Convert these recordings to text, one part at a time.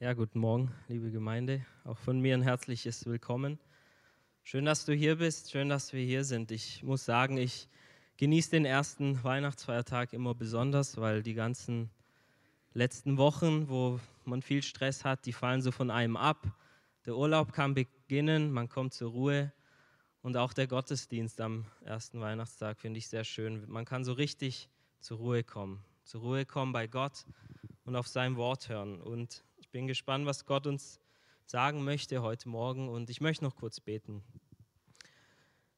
Ja, guten Morgen, liebe Gemeinde. Auch von mir ein herzliches Willkommen. Schön, dass du hier bist, schön, dass wir hier sind. Ich muss sagen, ich genieße den ersten Weihnachtsfeiertag immer besonders, weil die ganzen letzten Wochen, wo man viel Stress hat, die fallen so von einem ab. Der Urlaub kann beginnen, man kommt zur Ruhe und auch der Gottesdienst am ersten Weihnachtstag finde ich sehr schön. Man kann so richtig zur Ruhe kommen, zur Ruhe kommen bei Gott und auf sein Wort hören. Und ich bin gespannt, was Gott uns sagen möchte heute Morgen. Und ich möchte noch kurz beten.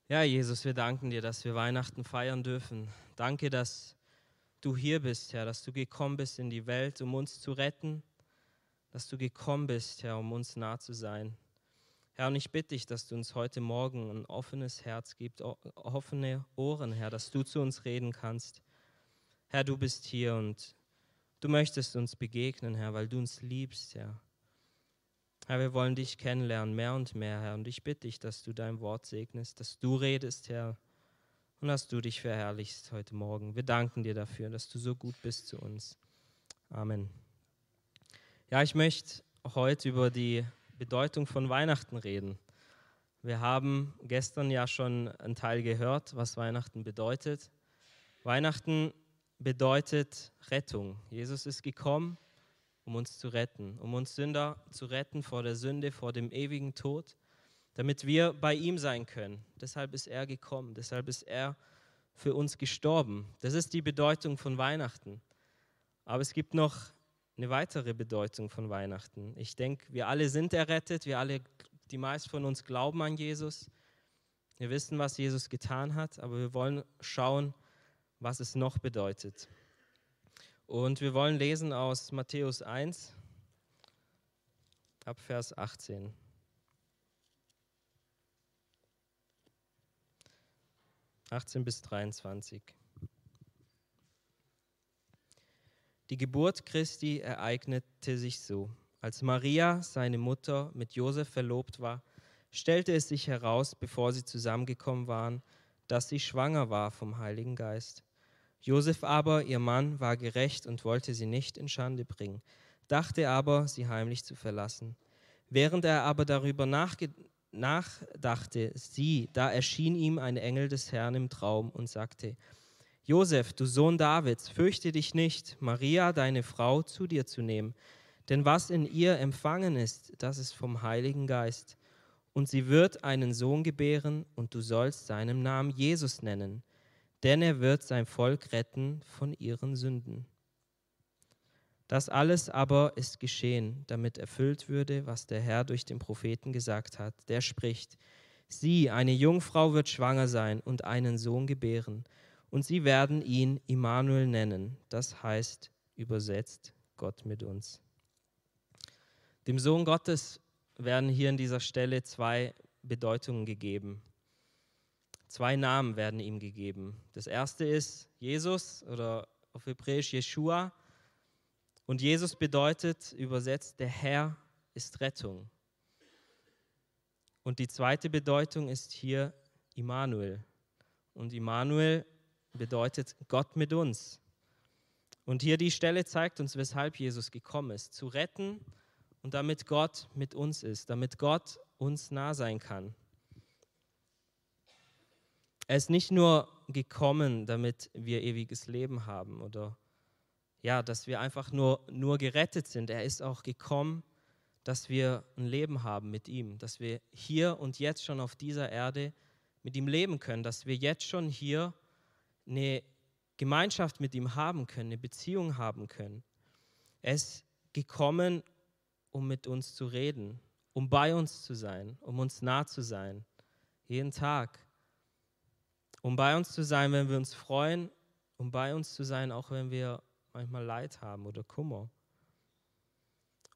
Ja, Jesus, wir danken dir, dass wir Weihnachten feiern dürfen. Danke, dass du hier bist, Herr, dass du gekommen bist in die Welt, um uns zu retten, dass du gekommen bist, Herr, um uns nah zu sein. Herr, und ich bitte dich, dass du uns heute Morgen ein offenes Herz gibst, offene Ohren, Herr, dass du zu uns reden kannst. Herr, du bist hier und Du möchtest uns begegnen, Herr, weil du uns liebst, Herr. Herr, wir wollen dich kennenlernen, mehr und mehr, Herr. Und ich bitte dich, dass du dein Wort segnest, dass du redest, Herr, und dass du dich verherrlichst heute Morgen. Wir danken dir dafür, dass du so gut bist zu uns. Amen. Ja, ich möchte heute über die Bedeutung von Weihnachten reden. Wir haben gestern ja schon einen Teil gehört, was Weihnachten bedeutet. Weihnachten bedeutet Rettung. Jesus ist gekommen, um uns zu retten, um uns Sünder zu retten vor der Sünde, vor dem ewigen Tod, damit wir bei ihm sein können. Deshalb ist er gekommen, deshalb ist er für uns gestorben. Das ist die Bedeutung von Weihnachten. Aber es gibt noch eine weitere Bedeutung von Weihnachten. Ich denke, wir alle sind errettet, wir alle, die meisten von uns glauben an Jesus. Wir wissen, was Jesus getan hat, aber wir wollen schauen, was es noch bedeutet. Und wir wollen lesen aus Matthäus 1 ab Vers 18. (18 bis 23). Die Geburt Christi ereignete sich so. Als Maria, seine Mutter, mit Josef verlobt war, stellte es sich heraus, bevor sie zusammengekommen waren, dass sie schwanger war vom Heiligen Geist. Josef aber, ihr Mann, war gerecht und wollte sie nicht in Schande bringen, dachte aber, sie heimlich zu verlassen. Während er aber darüber nachdachte, sieh, da erschien ihm ein Engel des Herrn im Traum und sagte, Josef, du Sohn Davids, fürchte dich nicht, Maria, deine Frau, zu dir zu nehmen, denn was in ihr empfangen ist, das ist vom Heiligen Geist. Und sie wird einen Sohn gebären, und du sollst seinen Namen Jesus nennen denn er wird sein Volk retten von ihren Sünden. Das alles aber ist geschehen, damit erfüllt würde, was der Herr durch den Propheten gesagt hat. Der spricht, sieh, eine Jungfrau wird schwanger sein und einen Sohn gebären, und sie werden ihn Immanuel nennen, das heißt übersetzt Gott mit uns. Dem Sohn Gottes werden hier an dieser Stelle zwei Bedeutungen gegeben. Zwei Namen werden ihm gegeben. Das erste ist Jesus oder auf Hebräisch Jeshua. Und Jesus bedeutet übersetzt, der Herr ist Rettung. Und die zweite Bedeutung ist hier Immanuel. Und Immanuel bedeutet Gott mit uns. Und hier die Stelle zeigt uns, weshalb Jesus gekommen ist, zu retten und damit Gott mit uns ist, damit Gott uns nah sein kann. Er ist nicht nur gekommen, damit wir ewiges Leben haben oder ja, dass wir einfach nur, nur gerettet sind. Er ist auch gekommen, dass wir ein Leben haben mit ihm, dass wir hier und jetzt schon auf dieser Erde mit ihm leben können, dass wir jetzt schon hier eine Gemeinschaft mit ihm haben können, eine Beziehung haben können. Er ist gekommen, um mit uns zu reden, um bei uns zu sein, um uns nah zu sein, jeden Tag um bei uns zu sein, wenn wir uns freuen, um bei uns zu sein, auch wenn wir manchmal Leid haben oder Kummer.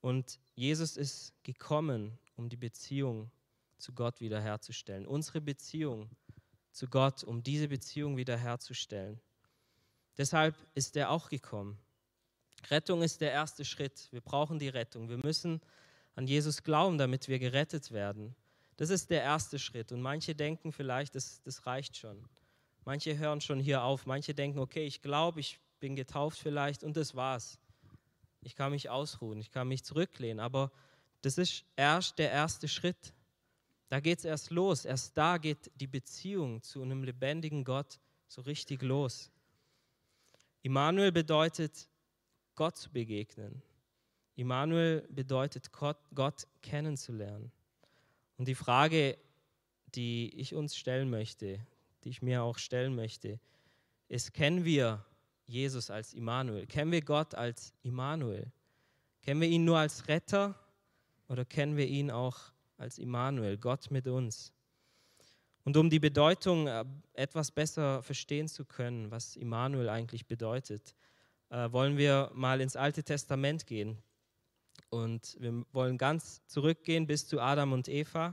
Und Jesus ist gekommen, um die Beziehung zu Gott wiederherzustellen. Unsere Beziehung zu Gott, um diese Beziehung wiederherzustellen. Deshalb ist er auch gekommen. Rettung ist der erste Schritt. Wir brauchen die Rettung. Wir müssen an Jesus glauben, damit wir gerettet werden. Das ist der erste Schritt. Und manche denken vielleicht, das, das reicht schon. Manche hören schon hier auf. Manche denken, okay, ich glaube, ich bin getauft vielleicht und das war's. ich kann mich ausruhen, ich kann mich zurücklehnen, aber das ist erst der erste Schritt. Da geht es erst los. Erst da geht die Beziehung zu einem lebendigen Gott so richtig los. Immanuel bedeutet, Gott zu begegnen. Immanuel bedeutet, Gott, Gott kennenzulernen. Und die Frage, die ich uns stellen möchte, die ich mir auch stellen möchte, ist, kennen wir Jesus als Immanuel? Kennen wir Gott als Immanuel? Kennen wir ihn nur als Retter oder kennen wir ihn auch als Immanuel, Gott mit uns? Und um die Bedeutung äh, etwas besser verstehen zu können, was Immanuel eigentlich bedeutet, äh, wollen wir mal ins Alte Testament gehen. Und wir wollen ganz zurückgehen bis zu Adam und Eva,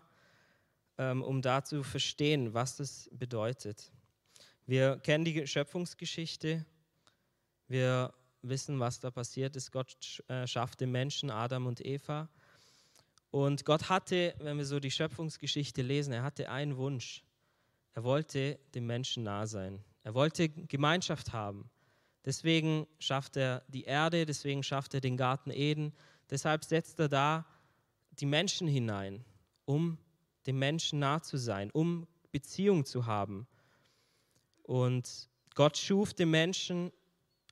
ähm, um da zu verstehen, was das bedeutet. Wir kennen die Schöpfungsgeschichte. Wir wissen, was da passiert ist. Gott äh, schafft den Menschen, Adam und Eva. Und Gott hatte, wenn wir so die Schöpfungsgeschichte lesen, er hatte einen Wunsch. Er wollte dem Menschen nah sein. Er wollte Gemeinschaft haben. Deswegen schafft er die Erde, deswegen schafft er den Garten Eden. Deshalb setzt er da die Menschen hinein, um dem Menschen nah zu sein, um Beziehung zu haben. Und Gott schuf den Menschen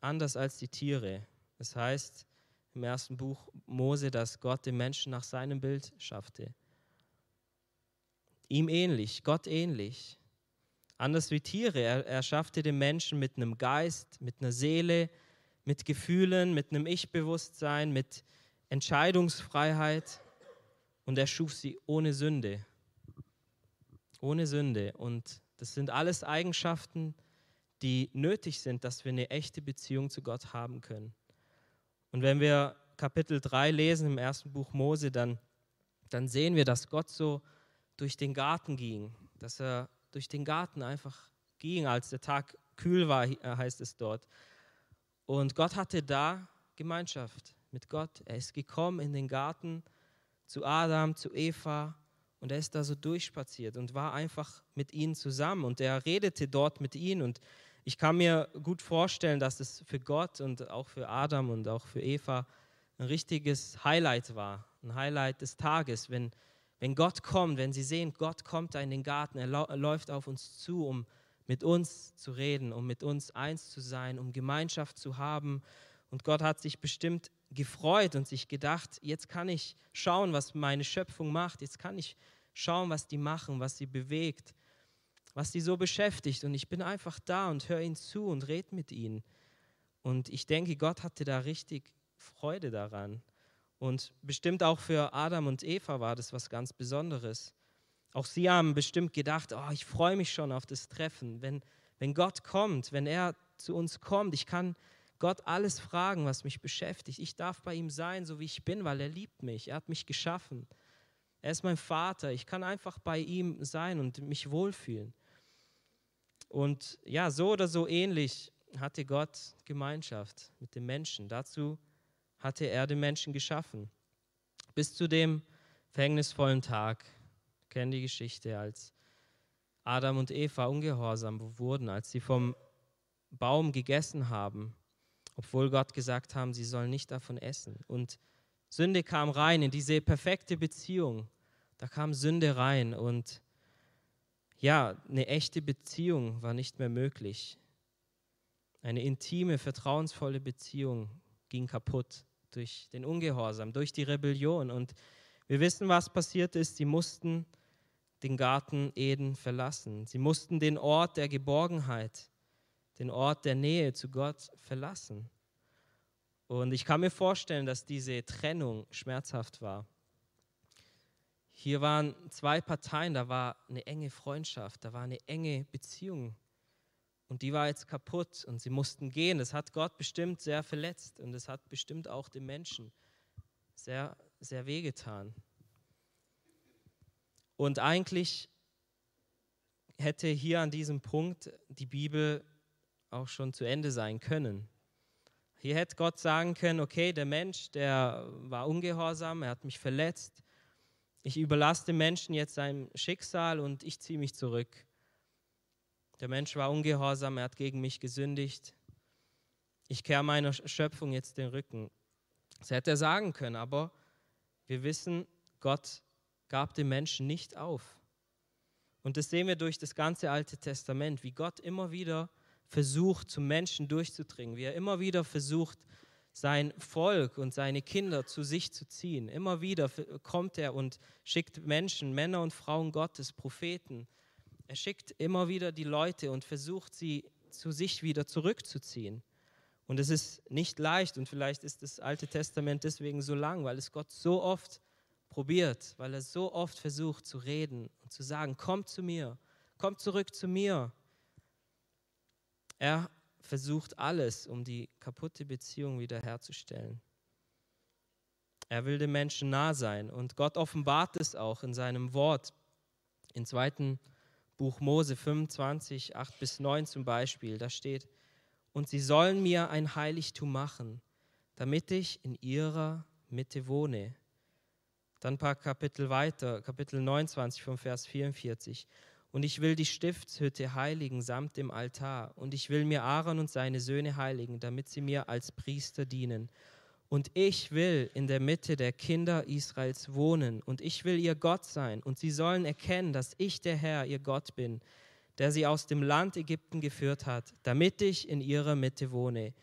anders als die Tiere. Das heißt, im ersten Buch Mose, dass Gott den Menschen nach seinem Bild schaffte. Ihm ähnlich, Gott ähnlich. Anders wie Tiere. Er, er schaffte den Menschen mit einem Geist, mit einer Seele, mit Gefühlen, mit einem Ich-Bewusstsein, mit Entscheidungsfreiheit. Und er schuf sie ohne Sünde. Ohne Sünde. Und das sind alles Eigenschaften, die nötig sind, dass wir eine echte Beziehung zu Gott haben können. Und wenn wir Kapitel 3 lesen im ersten Buch Mose, dann, dann sehen wir, dass Gott so durch den Garten ging, dass er durch den Garten einfach ging, als der Tag kühl war, heißt es dort. Und Gott hatte da Gemeinschaft mit Gott. Er ist gekommen in den Garten zu Adam, zu Eva und er ist da so durchspaziert und war einfach mit ihnen zusammen und er redete dort mit ihnen und ich kann mir gut vorstellen, dass es für Gott und auch für Adam und auch für Eva ein richtiges Highlight war, ein Highlight des Tages, wenn, wenn Gott kommt, wenn sie sehen, Gott kommt da in den Garten, er, er läuft auf uns zu, um mit uns zu reden, um mit uns eins zu sein, um Gemeinschaft zu haben. Und Gott hat sich bestimmt gefreut und sich gedacht, jetzt kann ich schauen, was meine Schöpfung macht, jetzt kann ich schauen, was die machen, was sie bewegt was sie so beschäftigt. Und ich bin einfach da und höre ihnen zu und rede mit ihnen. Und ich denke, Gott hatte da richtig Freude daran. Und bestimmt auch für Adam und Eva war das was ganz Besonderes. Auch sie haben bestimmt gedacht, oh, ich freue mich schon auf das Treffen. Wenn, wenn Gott kommt, wenn er zu uns kommt, ich kann Gott alles fragen, was mich beschäftigt. Ich darf bei ihm sein, so wie ich bin, weil er liebt mich. Er hat mich geschaffen. Er ist mein Vater. Ich kann einfach bei ihm sein und mich wohlfühlen. Und ja, so oder so ähnlich hatte Gott Gemeinschaft mit den Menschen. Dazu hatte er den Menschen geschaffen. Bis zu dem verhängnisvollen Tag, kennen die Geschichte, als Adam und Eva ungehorsam wurden, als sie vom Baum gegessen haben, obwohl Gott gesagt haben, sie sollen nicht davon essen. Und Sünde kam rein in diese perfekte Beziehung. Da kam Sünde rein und ja, eine echte Beziehung war nicht mehr möglich. Eine intime, vertrauensvolle Beziehung ging kaputt durch den Ungehorsam, durch die Rebellion. Und wir wissen, was passiert ist. Sie mussten den Garten Eden verlassen. Sie mussten den Ort der Geborgenheit, den Ort der Nähe zu Gott verlassen. Und ich kann mir vorstellen, dass diese Trennung schmerzhaft war. Hier waren zwei Parteien, da war eine enge Freundschaft, da war eine enge Beziehung. Und die war jetzt kaputt und sie mussten gehen. Das hat Gott bestimmt sehr verletzt und es hat bestimmt auch den Menschen sehr, sehr wehgetan. Und eigentlich hätte hier an diesem Punkt die Bibel auch schon zu Ende sein können. Hier hätte Gott sagen können, okay, der Mensch, der war ungehorsam, er hat mich verletzt, ich überlasse dem Menschen jetzt sein Schicksal und ich ziehe mich zurück. Der Mensch war ungehorsam, er hat gegen mich gesündigt. Ich kehre meiner Schöpfung jetzt den Rücken. Das hätte er sagen können, aber wir wissen, Gott gab den Menschen nicht auf. Und das sehen wir durch das ganze Alte Testament, wie Gott immer wieder versucht, zum Menschen durchzudringen, wie er immer wieder versucht, sein Volk und seine Kinder zu sich zu ziehen. Immer wieder kommt er und schickt Menschen, Männer und Frauen Gottes, Propheten. Er schickt immer wieder die Leute und versucht sie zu sich wieder zurückzuziehen. Und es ist nicht leicht und vielleicht ist das Alte Testament deswegen so lang, weil es Gott so oft probiert, weil er so oft versucht zu reden und zu sagen, kommt zu mir, kommt zurück zu mir. Er versucht alles, um die kaputte Beziehung wiederherzustellen. Er will dem Menschen nah sein und Gott offenbart es auch in seinem Wort. Im zweiten Buch Mose 25, 8 bis 9 zum Beispiel, da steht, und sie sollen mir ein Heiligtum machen, damit ich in ihrer Mitte wohne. Dann ein paar Kapitel weiter, Kapitel 29 vom Vers 44. Und ich will die Stiftshütte heiligen samt dem Altar. Und ich will mir Aaron und seine Söhne heiligen, damit sie mir als Priester dienen. Und ich will in der Mitte der Kinder Israels wohnen. Und ich will ihr Gott sein. Und sie sollen erkennen, dass ich der Herr, ihr Gott bin, der sie aus dem Land Ägypten geführt hat, damit ich in ihrer Mitte wohne.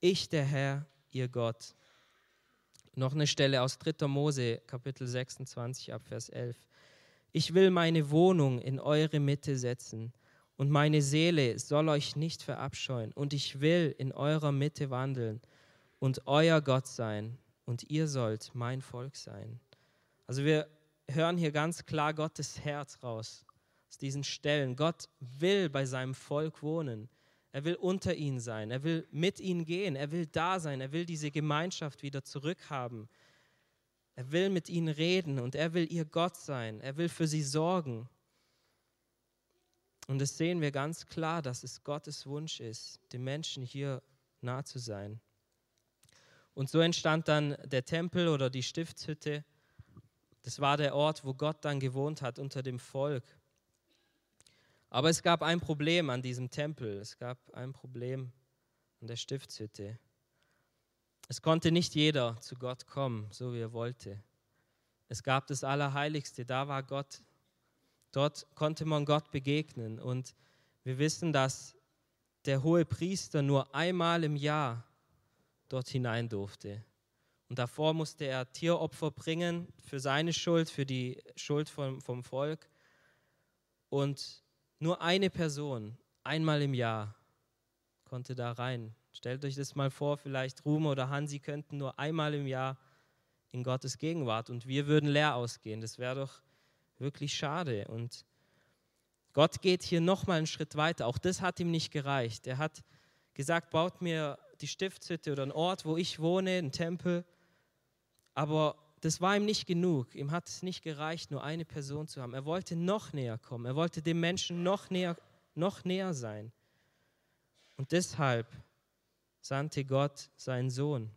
Ich, der Herr, ihr Gott. Noch eine Stelle aus 3. Mose, Kapitel 26, Abvers 11. Ich will meine Wohnung in eure Mitte setzen und meine Seele soll euch nicht verabscheuen und ich will in eurer Mitte wandeln und euer Gott sein und ihr sollt mein Volk sein. Also wir hören hier ganz klar Gottes Herz raus aus diesen Stellen. Gott will bei seinem Volk wohnen. Er will unter ihnen sein. Er will mit ihnen gehen. Er will da sein. Er will diese Gemeinschaft wieder zurückhaben. Er will mit ihnen reden und er will ihr Gott sein. Er will für sie sorgen. Und das sehen wir ganz klar, dass es Gottes Wunsch ist, den Menschen hier nah zu sein. Und so entstand dann der Tempel oder die Stiftshütte. Das war der Ort, wo Gott dann gewohnt hat unter dem Volk. Aber es gab ein Problem an diesem Tempel. Es gab ein Problem an der Stiftshütte. Es konnte nicht jeder zu Gott kommen, so wie er wollte. Es gab das Allerheiligste, da war Gott. Dort konnte man Gott begegnen. Und wir wissen, dass der hohe Priester nur einmal im Jahr dort hinein durfte. Und davor musste er Tieropfer bringen für seine Schuld, für die Schuld vom, vom Volk. Und nur eine Person, einmal im Jahr, konnte da rein Stellt euch das mal vor, vielleicht Ruhm oder Hansi könnten nur einmal im Jahr in Gottes Gegenwart und wir würden leer ausgehen. Das wäre doch wirklich schade. Und Gott geht hier nochmal einen Schritt weiter. Auch das hat ihm nicht gereicht. Er hat gesagt, baut mir die Stiftshütte oder einen Ort, wo ich wohne, einen Tempel. Aber das war ihm nicht genug. Ihm hat es nicht gereicht, nur eine Person zu haben. Er wollte noch näher kommen. Er wollte dem Menschen noch näher, noch näher sein. Und deshalb sandte Gott seinen Sohn.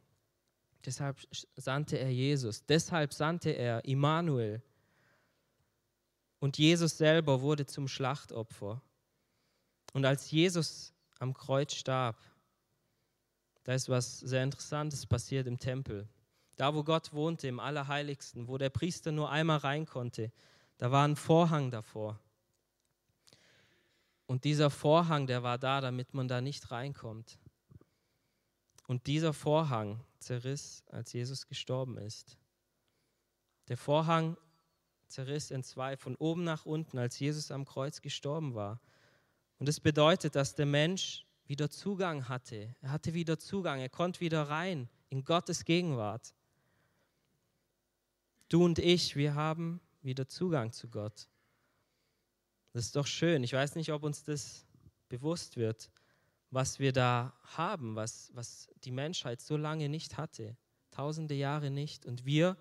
Deshalb sandte er Jesus. Deshalb sandte er Immanuel. Und Jesus selber wurde zum Schlachtopfer. Und als Jesus am Kreuz starb, da ist was sehr Interessantes passiert im Tempel. Da, wo Gott wohnte, im Allerheiligsten, wo der Priester nur einmal rein konnte, da war ein Vorhang davor. Und dieser Vorhang, der war da, damit man da nicht reinkommt. Und dieser Vorhang zerriss, als Jesus gestorben ist. Der Vorhang zerriss in zwei, von oben nach unten, als Jesus am Kreuz gestorben war. Und es das bedeutet, dass der Mensch wieder Zugang hatte. Er hatte wieder Zugang, er konnte wieder rein in Gottes Gegenwart. Du und ich, wir haben wieder Zugang zu Gott. Das ist doch schön. Ich weiß nicht, ob uns das bewusst wird was wir da haben, was, was die Menschheit so lange nicht hatte, tausende Jahre nicht. Und wir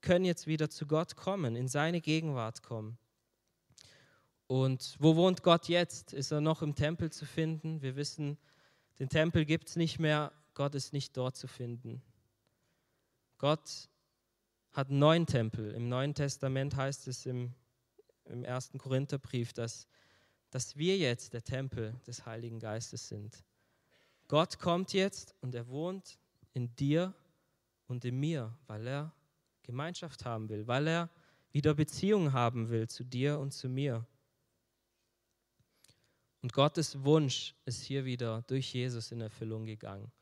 können jetzt wieder zu Gott kommen, in seine Gegenwart kommen. Und wo wohnt Gott jetzt? Ist er noch im Tempel zu finden? Wir wissen, den Tempel gibt es nicht mehr, Gott ist nicht dort zu finden. Gott hat einen neuen Tempel. Im Neuen Testament heißt es im, im ersten Korintherbrief, dass dass wir jetzt der Tempel des Heiligen Geistes sind. Gott kommt jetzt und er wohnt in dir und in mir, weil er Gemeinschaft haben will, weil er wieder Beziehung haben will zu dir und zu mir. Und Gottes Wunsch ist hier wieder durch Jesus in Erfüllung gegangen.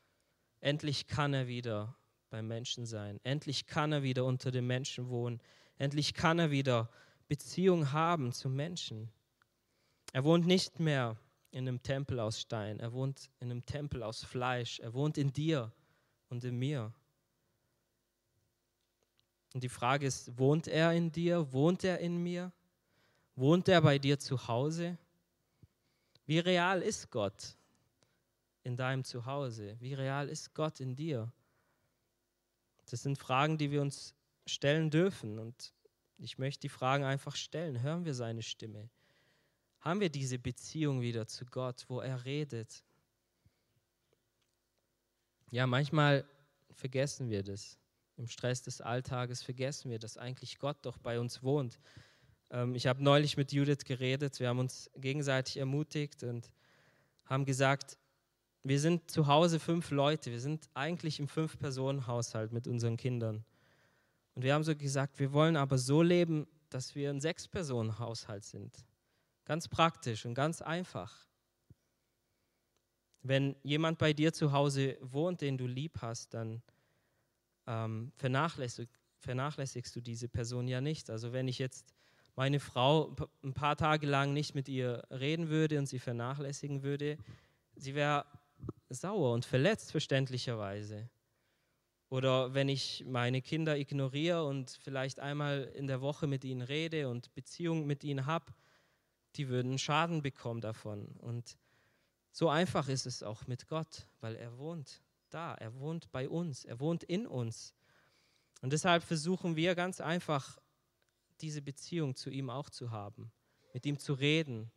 Endlich kann er wieder beim Menschen sein. Endlich kann er wieder unter den Menschen wohnen. Endlich kann er wieder Beziehung haben zu Menschen. Er wohnt nicht mehr in einem Tempel aus Stein. Er wohnt in einem Tempel aus Fleisch. Er wohnt in dir und in mir. Und die Frage ist, wohnt er in dir? Wohnt er in mir? Wohnt er bei dir zu Hause? Wie real ist Gott in deinem Zuhause? Wie real ist Gott in dir? Das sind Fragen, die wir uns stellen dürfen. Und ich möchte die Fragen einfach stellen. Hören wir seine Stimme? Haben wir diese Beziehung wieder zu Gott, wo er redet? Ja, manchmal vergessen wir das. Im Stress des Alltages vergessen wir, dass eigentlich Gott doch bei uns wohnt. Ähm, ich habe neulich mit Judith geredet, wir haben uns gegenseitig ermutigt und haben gesagt, wir sind zu Hause fünf Leute, wir sind eigentlich im Fünf-Personen-Haushalt mit unseren Kindern. Und wir haben so gesagt, wir wollen aber so leben, dass wir ein Sechs-Personen-Haushalt sind. Ganz praktisch und ganz einfach. Wenn jemand bei dir zu Hause wohnt, den du lieb hast, dann ähm, vernachlässigst, vernachlässigst du diese Person ja nicht. Also wenn ich jetzt meine Frau ein paar Tage lang nicht mit ihr reden würde und sie vernachlässigen würde, sie wäre sauer und verletzt verständlicherweise. Oder wenn ich meine Kinder ignoriere und vielleicht einmal in der Woche mit ihnen rede und Beziehung mit ihnen habe, die würden Schaden bekommen davon. Und so einfach ist es auch mit Gott, weil er wohnt da, er wohnt bei uns, er wohnt in uns. Und deshalb versuchen wir ganz einfach diese Beziehung zu ihm auch zu haben, mit ihm zu reden,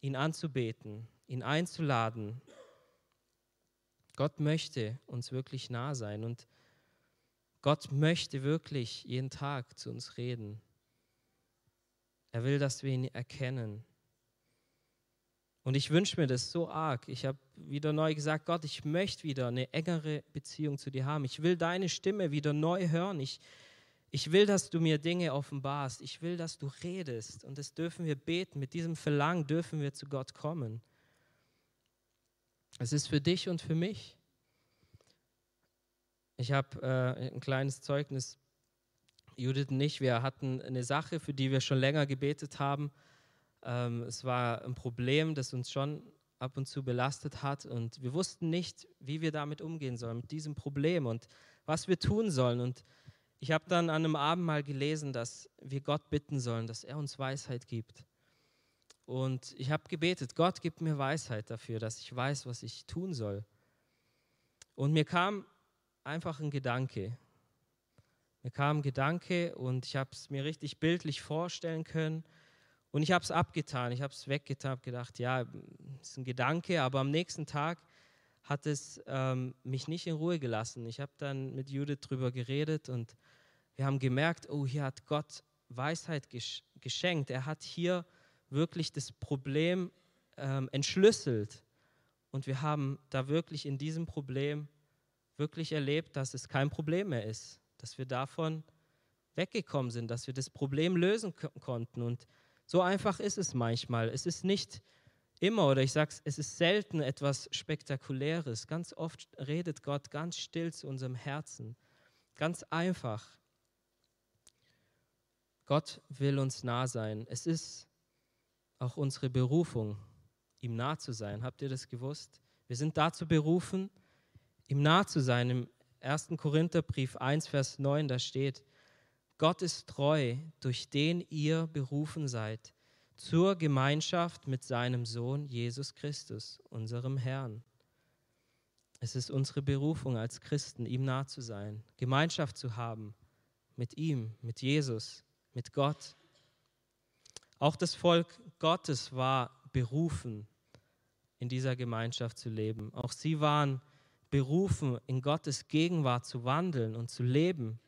ihn anzubeten, ihn einzuladen. Gott möchte uns wirklich nah sein und Gott möchte wirklich jeden Tag zu uns reden. Er will, dass wir ihn erkennen. Und ich wünsche mir das so arg. Ich habe wieder neu gesagt, Gott, ich möchte wieder eine engere Beziehung zu dir haben. Ich will deine Stimme wieder neu hören. Ich, ich will, dass du mir Dinge offenbarst. Ich will, dass du redest. Und das dürfen wir beten. Mit diesem Verlangen dürfen wir zu Gott kommen. Es ist für dich und für mich. Ich habe äh, ein kleines Zeugnis. Judith und ich, wir hatten eine Sache, für die wir schon länger gebetet haben. Ähm, es war ein Problem, das uns schon ab und zu belastet hat. Und wir wussten nicht, wie wir damit umgehen sollen, mit diesem Problem und was wir tun sollen. Und ich habe dann an einem Abend mal gelesen, dass wir Gott bitten sollen, dass er uns Weisheit gibt. Und ich habe gebetet, Gott gibt mir Weisheit dafür, dass ich weiß, was ich tun soll. Und mir kam einfach ein Gedanke. Mir kam ein Gedanke und ich habe es mir richtig bildlich vorstellen können. Und ich habe es abgetan, ich habe es weggetan, habe gedacht, ja, ist ein Gedanke, aber am nächsten Tag hat es ähm, mich nicht in Ruhe gelassen. Ich habe dann mit Judith drüber geredet und wir haben gemerkt, oh, hier hat Gott Weisheit geschenkt. Er hat hier wirklich das Problem ähm, entschlüsselt. Und wir haben da wirklich in diesem Problem wirklich erlebt, dass es kein Problem mehr ist, dass wir davon weggekommen sind, dass wir das Problem lösen konnten. Und so einfach ist es manchmal. Es ist nicht immer, oder ich sage es, es ist selten etwas Spektakuläres. Ganz oft redet Gott ganz still zu unserem Herzen. Ganz einfach. Gott will uns nah sein. Es ist auch unsere Berufung, ihm nah zu sein. Habt ihr das gewusst? Wir sind dazu berufen, ihm nah zu sein. Im 1. Korintherbrief 1, Vers 9, da steht, Gott ist treu, durch den ihr berufen seid, zur Gemeinschaft mit seinem Sohn Jesus Christus, unserem Herrn. Es ist unsere Berufung als Christen, ihm nah zu sein, Gemeinschaft zu haben mit ihm, mit Jesus mit Gott. Auch das Volk Gottes war berufen, in dieser Gemeinschaft zu leben. Auch sie waren berufen, in Gottes Gegenwart zu wandeln und zu leben.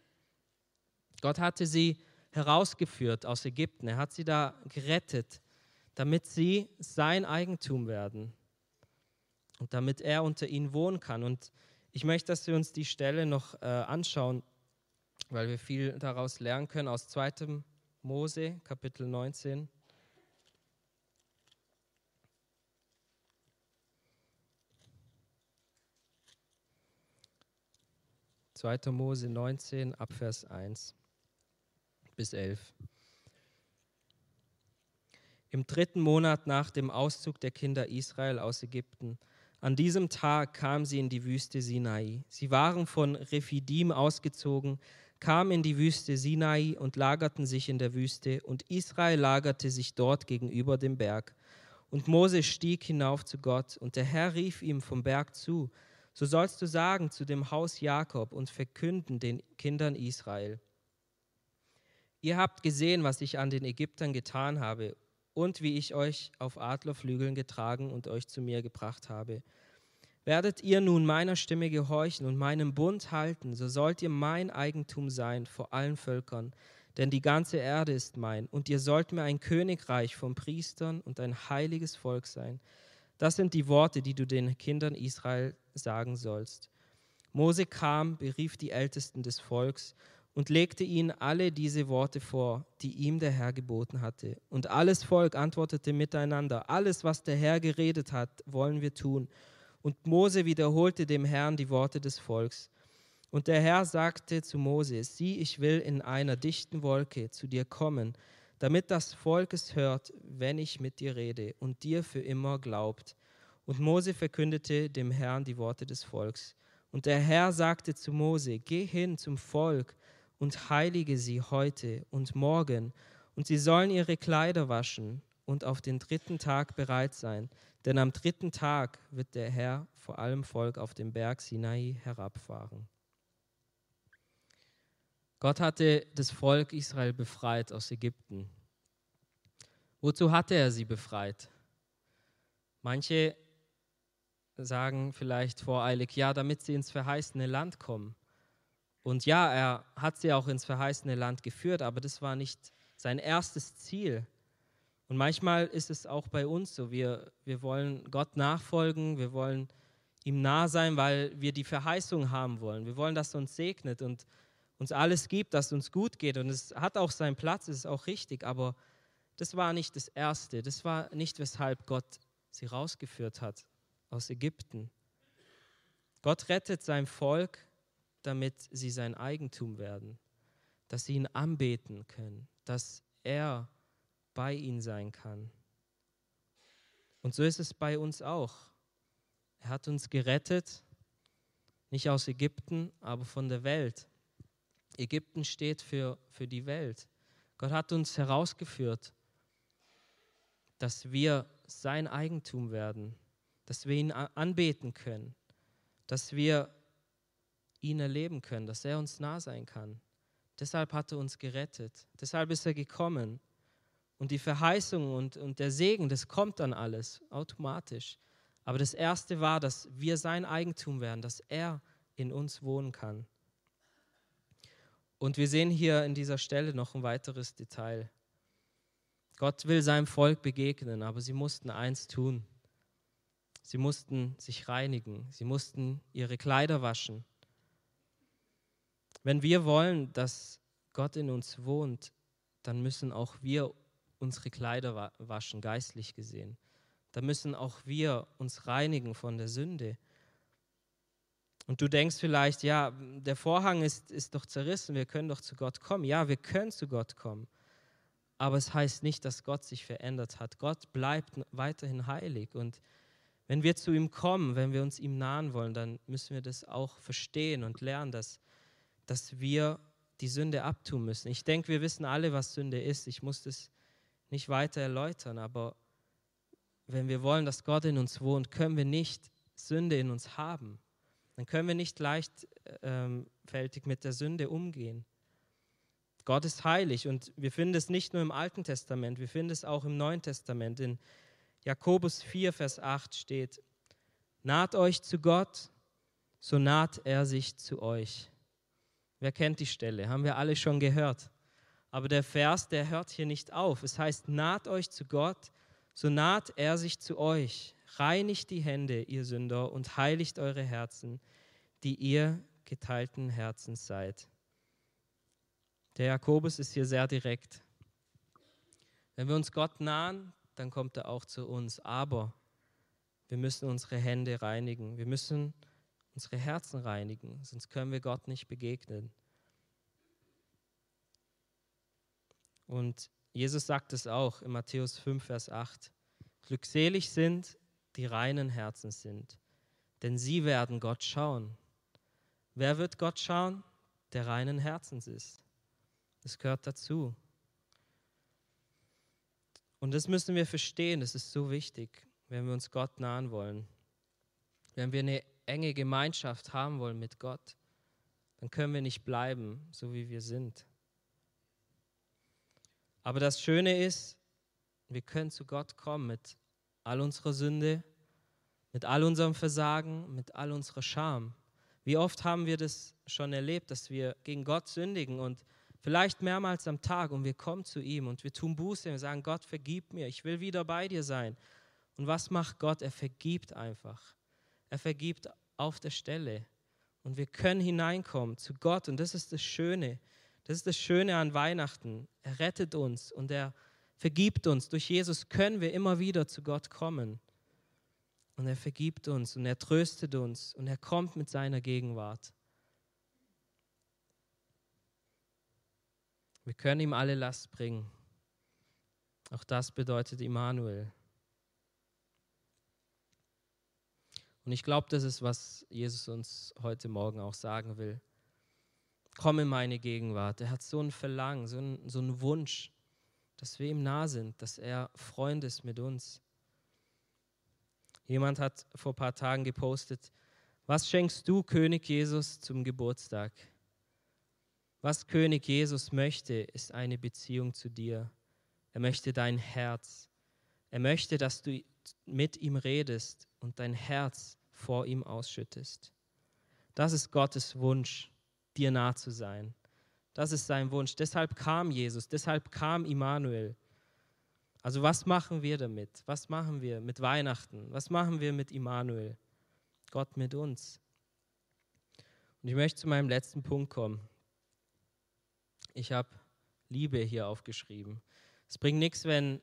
Gott hatte sie herausgeführt aus Ägypten. Er hat sie da gerettet, damit sie sein Eigentum werden und damit er unter ihnen wohnen kann. Und Ich möchte, dass wir uns die Stelle noch äh, anschauen, weil wir viel daraus lernen können aus 2. Mose, Kapitel 19. 2. Mose 19, Abvers 1 bis 11. Im dritten Monat nach dem Auszug der Kinder Israel aus Ägypten, an diesem Tag kamen sie in die Wüste Sinai. Sie waren von Rephidim ausgezogen, kamen in die Wüste Sinai und lagerten sich in der Wüste, und Israel lagerte sich dort gegenüber dem Berg. Und Mose stieg hinauf zu Gott, und der Herr rief ihm vom Berg zu, so sollst du sagen zu dem Haus Jakob und verkünden den Kindern Israel. Ihr habt gesehen, was ich an den Ägyptern getan habe und wie ich euch auf Adlerflügeln getragen und euch zu mir gebracht habe. Werdet ihr nun meiner Stimme gehorchen und meinem Bund halten, so sollt ihr mein Eigentum sein vor allen Völkern, denn die ganze Erde ist mein, und ihr sollt mir ein Königreich von Priestern und ein heiliges Volk sein. Das sind die Worte, die du den Kindern Israel sagen sollst. Mose kam, berief die Ältesten des Volks und legte ihnen alle diese Worte vor, die ihm der Herr geboten hatte. Und alles Volk antwortete miteinander, alles, was der Herr geredet hat, wollen wir tun. Und Mose wiederholte dem Herrn die Worte des Volks. Und der Herr sagte zu Mose, sieh, ich will in einer dichten Wolke zu dir kommen, damit das Volk es hört, wenn ich mit dir rede und dir für immer glaubt. Und Mose verkündete dem Herrn die Worte des Volks. Und der Herr sagte zu Mose, geh hin zum Volk und heilige sie heute und morgen, und sie sollen ihre Kleider waschen und auf den dritten Tag bereit sein, denn am dritten Tag wird der Herr vor allem Volk auf den Berg Sinai herabfahren. Gott hatte das Volk Israel befreit aus Ägypten. Wozu hatte er sie befreit? Manche sagen vielleicht voreilig, ja, damit sie ins verheißene Land kommen. Und ja, er hat sie auch ins verheißene Land geführt, aber das war nicht sein erstes Ziel. Und manchmal ist es auch bei uns so, wir, wir wollen Gott nachfolgen, wir wollen ihm nah sein, weil wir die Verheißung haben wollen. Wir wollen, dass er uns segnet und uns alles gibt, dass es uns gut geht. Und es hat auch seinen Platz, es ist auch richtig, aber das war nicht das Erste. Das war nicht, weshalb Gott sie rausgeführt hat aus Ägypten. Gott rettet sein Volk, damit sie sein Eigentum werden, dass sie ihn anbeten können, dass er bei ihnen sein kann. Und so ist es bei uns auch. Er hat uns gerettet, nicht aus Ägypten, aber von der Welt. Ägypten steht für, für die Welt. Gott hat uns herausgeführt, dass wir sein Eigentum werden, dass wir ihn anbeten können, dass wir ihn erleben können, dass er uns nah sein kann. Deshalb hat er uns gerettet. Deshalb ist er gekommen. Und die Verheißung und, und der Segen, das kommt dann alles automatisch. Aber das Erste war, dass wir sein Eigentum werden, dass er in uns wohnen kann. Und wir sehen hier in dieser Stelle noch ein weiteres Detail. Gott will seinem Volk begegnen, aber sie mussten eins tun. Sie mussten sich reinigen. Sie mussten ihre Kleider waschen. Wenn wir wollen, dass Gott in uns wohnt, dann müssen auch wir unsere Kleider waschen, geistlich gesehen. Da müssen auch wir uns reinigen von der Sünde. Und du denkst vielleicht, ja, der Vorhang ist, ist doch zerrissen, wir können doch zu Gott kommen. Ja, wir können zu Gott kommen. Aber es heißt nicht, dass Gott sich verändert hat. Gott bleibt weiterhin heilig und wenn wir zu ihm kommen, wenn wir uns ihm nahen wollen, dann müssen wir das auch verstehen und lernen, dass, dass wir die Sünde abtun müssen. Ich denke, wir wissen alle, was Sünde ist. Ich muss das nicht weiter erläutern, aber wenn wir wollen, dass Gott in uns wohnt, können wir nicht Sünde in uns haben. Dann können wir nicht leichtfältig ähm, mit der Sünde umgehen. Gott ist heilig und wir finden es nicht nur im Alten Testament, wir finden es auch im Neuen Testament. In Jakobus 4, Vers 8 steht, naht euch zu Gott, so naht er sich zu euch. Wer kennt die Stelle? Haben wir alle schon gehört. Aber der Vers, der hört hier nicht auf. Es heißt, naht euch zu Gott, so naht er sich zu euch. Reinigt die Hände, ihr Sünder, und heiligt eure Herzen, die ihr geteilten Herzens seid. Der Jakobus ist hier sehr direkt. Wenn wir uns Gott nahen, dann kommt er auch zu uns. Aber wir müssen unsere Hände reinigen. Wir müssen unsere Herzen reinigen, sonst können wir Gott nicht begegnen. Und Jesus sagt es auch in Matthäus 5, Vers 8. Glückselig sind, die reinen Herzen sind, denn sie werden Gott schauen. Wer wird Gott schauen? Der reinen Herzens ist. Das gehört dazu. Und das müssen wir verstehen, das ist so wichtig, wenn wir uns Gott nahen wollen. Wenn wir eine enge Gemeinschaft haben wollen mit Gott, dann können wir nicht bleiben, so wie wir sind. Aber das Schöne ist, wir können zu Gott kommen mit all unserer Sünde, mit all unserem Versagen, mit all unserer Scham. Wie oft haben wir das schon erlebt, dass wir gegen Gott sündigen und vielleicht mehrmals am Tag und wir kommen zu ihm und wir tun Buße und wir sagen, Gott, vergib mir, ich will wieder bei dir sein. Und was macht Gott? Er vergibt einfach. Er vergibt auf der Stelle. Und wir können hineinkommen zu Gott und das ist das Schöne. Das ist das Schöne an Weihnachten. Er rettet uns und er vergibt uns. Durch Jesus können wir immer wieder zu Gott kommen. Und er vergibt uns und er tröstet uns und er kommt mit seiner Gegenwart. Wir können ihm alle Last bringen. Auch das bedeutet Immanuel. Und ich glaube, das ist, was Jesus uns heute Morgen auch sagen will komm in meine Gegenwart. Er hat so ein Verlangen, so einen, so Wunsch, dass wir ihm nah sind, dass er Freund ist mit uns. Jemand hat vor ein paar Tagen gepostet, was schenkst du König Jesus zum Geburtstag? Was König Jesus möchte, ist eine Beziehung zu dir. Er möchte dein Herz. Er möchte, dass du mit ihm redest und dein Herz vor ihm ausschüttest. Das ist Gottes Wunsch dir nah zu sein. Das ist sein Wunsch. Deshalb kam Jesus, deshalb kam Immanuel. Also was machen wir damit? Was machen wir mit Weihnachten? Was machen wir mit Immanuel? Gott mit uns. Und ich möchte zu meinem letzten Punkt kommen. Ich habe Liebe hier aufgeschrieben. Es bringt nichts, wenn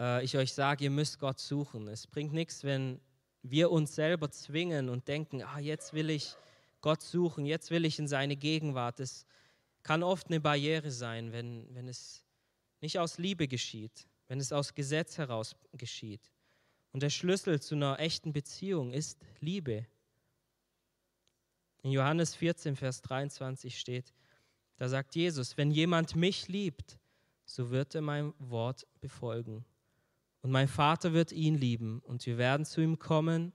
äh, ich euch sage, ihr müsst Gott suchen. Es bringt nichts, wenn wir uns selber zwingen und denken, ah, jetzt will ich Gott suchen, jetzt will ich in seine Gegenwart. Es kann oft eine Barriere sein, wenn, wenn es nicht aus Liebe geschieht, wenn es aus Gesetz heraus geschieht. Und der Schlüssel zu einer echten Beziehung ist Liebe. In Johannes 14, Vers 23 steht, da sagt Jesus, wenn jemand mich liebt, so wird er mein Wort befolgen. Und mein Vater wird ihn lieben und wir werden zu ihm kommen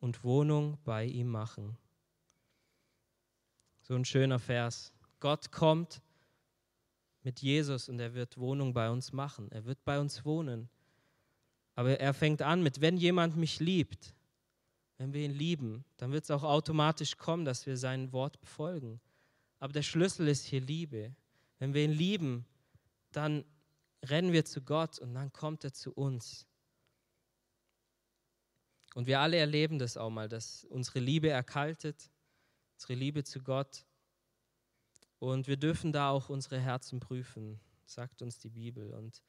und Wohnung bei ihm machen. So ein schöner Vers. Gott kommt mit Jesus und er wird Wohnung bei uns machen. Er wird bei uns wohnen. Aber er fängt an mit, wenn jemand mich liebt, wenn wir ihn lieben, dann wird es auch automatisch kommen, dass wir sein Wort befolgen. Aber der Schlüssel ist hier Liebe. Wenn wir ihn lieben, dann rennen wir zu Gott und dann kommt er zu uns. Und wir alle erleben das auch mal, dass unsere Liebe erkaltet, unsere Liebe zu Gott. Und wir dürfen da auch unsere Herzen prüfen, sagt uns die Bibel, und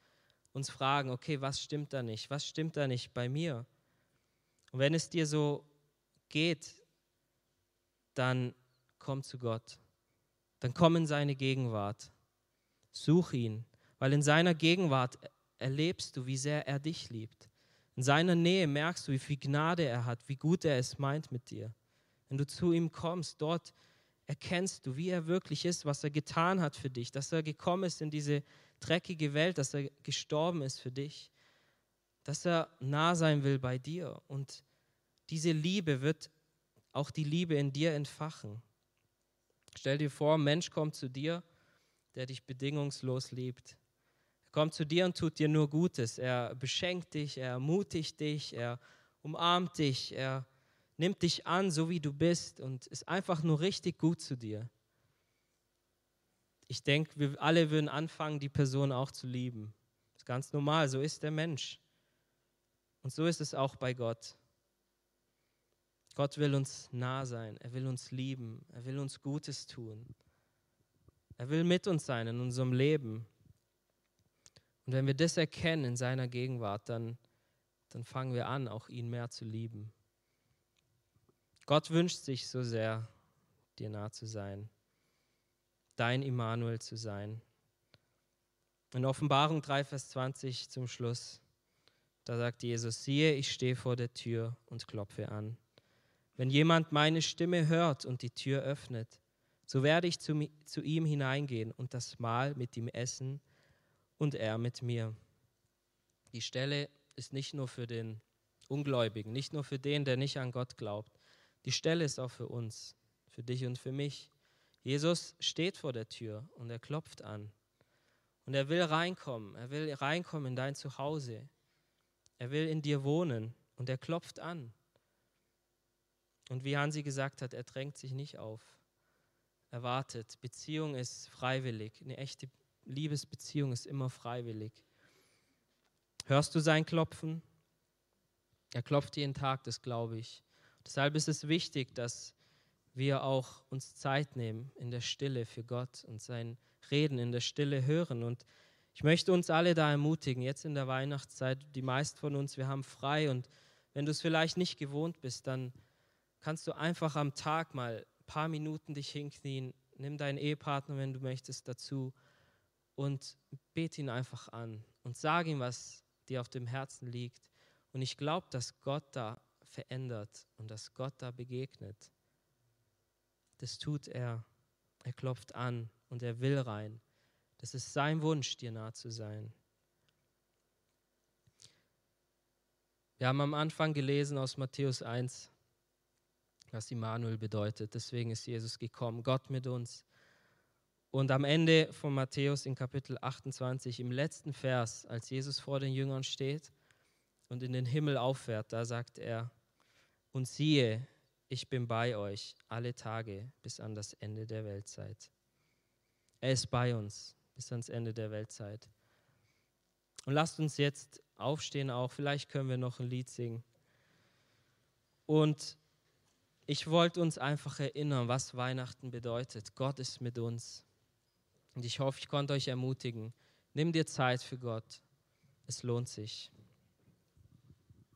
uns fragen, okay, was stimmt da nicht? Was stimmt da nicht bei mir? Und wenn es dir so geht, dann komm zu Gott. Dann komm in seine Gegenwart. Such ihn, weil in seiner Gegenwart erlebst du, wie sehr er dich liebt. In seiner Nähe merkst du, wie viel Gnade er hat, wie gut er es meint mit dir. Wenn du zu ihm kommst, dort erkennst du, wie er wirklich ist, was er getan hat für dich, dass er gekommen ist in diese dreckige Welt, dass er gestorben ist für dich, dass er nah sein will bei dir. Und diese Liebe wird auch die Liebe in dir entfachen. Stell dir vor, ein Mensch kommt zu dir, der dich bedingungslos liebt. Er kommt zu dir und tut dir nur Gutes. Er beschenkt dich, er ermutigt dich, er umarmt dich, er nimmt dich an, so wie du bist und ist einfach nur richtig gut zu dir. Ich denke, wir alle würden anfangen, die Person auch zu lieben. Das ist ganz normal, so ist der Mensch. Und so ist es auch bei Gott. Gott will uns nah sein, er will uns lieben, er will uns Gutes tun. Er will mit uns sein in unserem Leben. Und wenn wir das erkennen in seiner Gegenwart, dann, dann fangen wir an, auch ihn mehr zu lieben. Gott wünscht sich so sehr, dir nah zu sein, dein Immanuel zu sein. In Offenbarung 3, Vers 20 zum Schluss, da sagt Jesus, siehe, ich stehe vor der Tür und klopfe an. Wenn jemand meine Stimme hört und die Tür öffnet, so werde ich zu, zu ihm hineingehen und das Mahl mit ihm essen und er mit mir. Die Stelle ist nicht nur für den Ungläubigen, nicht nur für den, der nicht an Gott glaubt. Die Stelle ist auch für uns, für dich und für mich. Jesus steht vor der Tür und er klopft an. Und er will reinkommen, er will reinkommen in dein Zuhause. Er will in dir wohnen und er klopft an. Und wie Hansi gesagt hat, er drängt sich nicht auf. Er wartet. Beziehung ist freiwillig. Eine echte Liebesbeziehung ist immer freiwillig. Hörst du sein Klopfen? Er klopft jeden Tag, das glaube ich. Deshalb ist es wichtig, dass wir auch uns Zeit nehmen in der Stille für Gott und sein Reden in der Stille hören. Und ich möchte uns alle da ermutigen, jetzt in der Weihnachtszeit, die meisten von uns, wir haben frei und wenn du es vielleicht nicht gewohnt bist, dann kannst du einfach am Tag mal ein paar Minuten dich hinknien, nimm deinen Ehepartner, wenn du möchtest, dazu und bete ihn einfach an und sag ihm, was dir auf dem Herzen liegt. Und ich glaube, dass Gott da verändert und dass Gott da begegnet. Das tut er. Er klopft an und er will rein. Das ist sein Wunsch, dir nah zu sein. Wir haben am Anfang gelesen aus Matthäus 1, was Immanuel bedeutet. Deswegen ist Jesus gekommen, Gott mit uns. Und am Ende von Matthäus in Kapitel 28, im letzten Vers, als Jesus vor den Jüngern steht und in den Himmel auffährt, da sagt er, und siehe, ich bin bei euch alle Tage bis an das Ende der Weltzeit. Er ist bei uns bis ans Ende der Weltzeit. Und lasst uns jetzt aufstehen auch, vielleicht können wir noch ein Lied singen. Und ich wollte uns einfach erinnern, was Weihnachten bedeutet. Gott ist mit uns. Und ich hoffe, ich konnte euch ermutigen. Nimm dir Zeit für Gott. Es lohnt sich.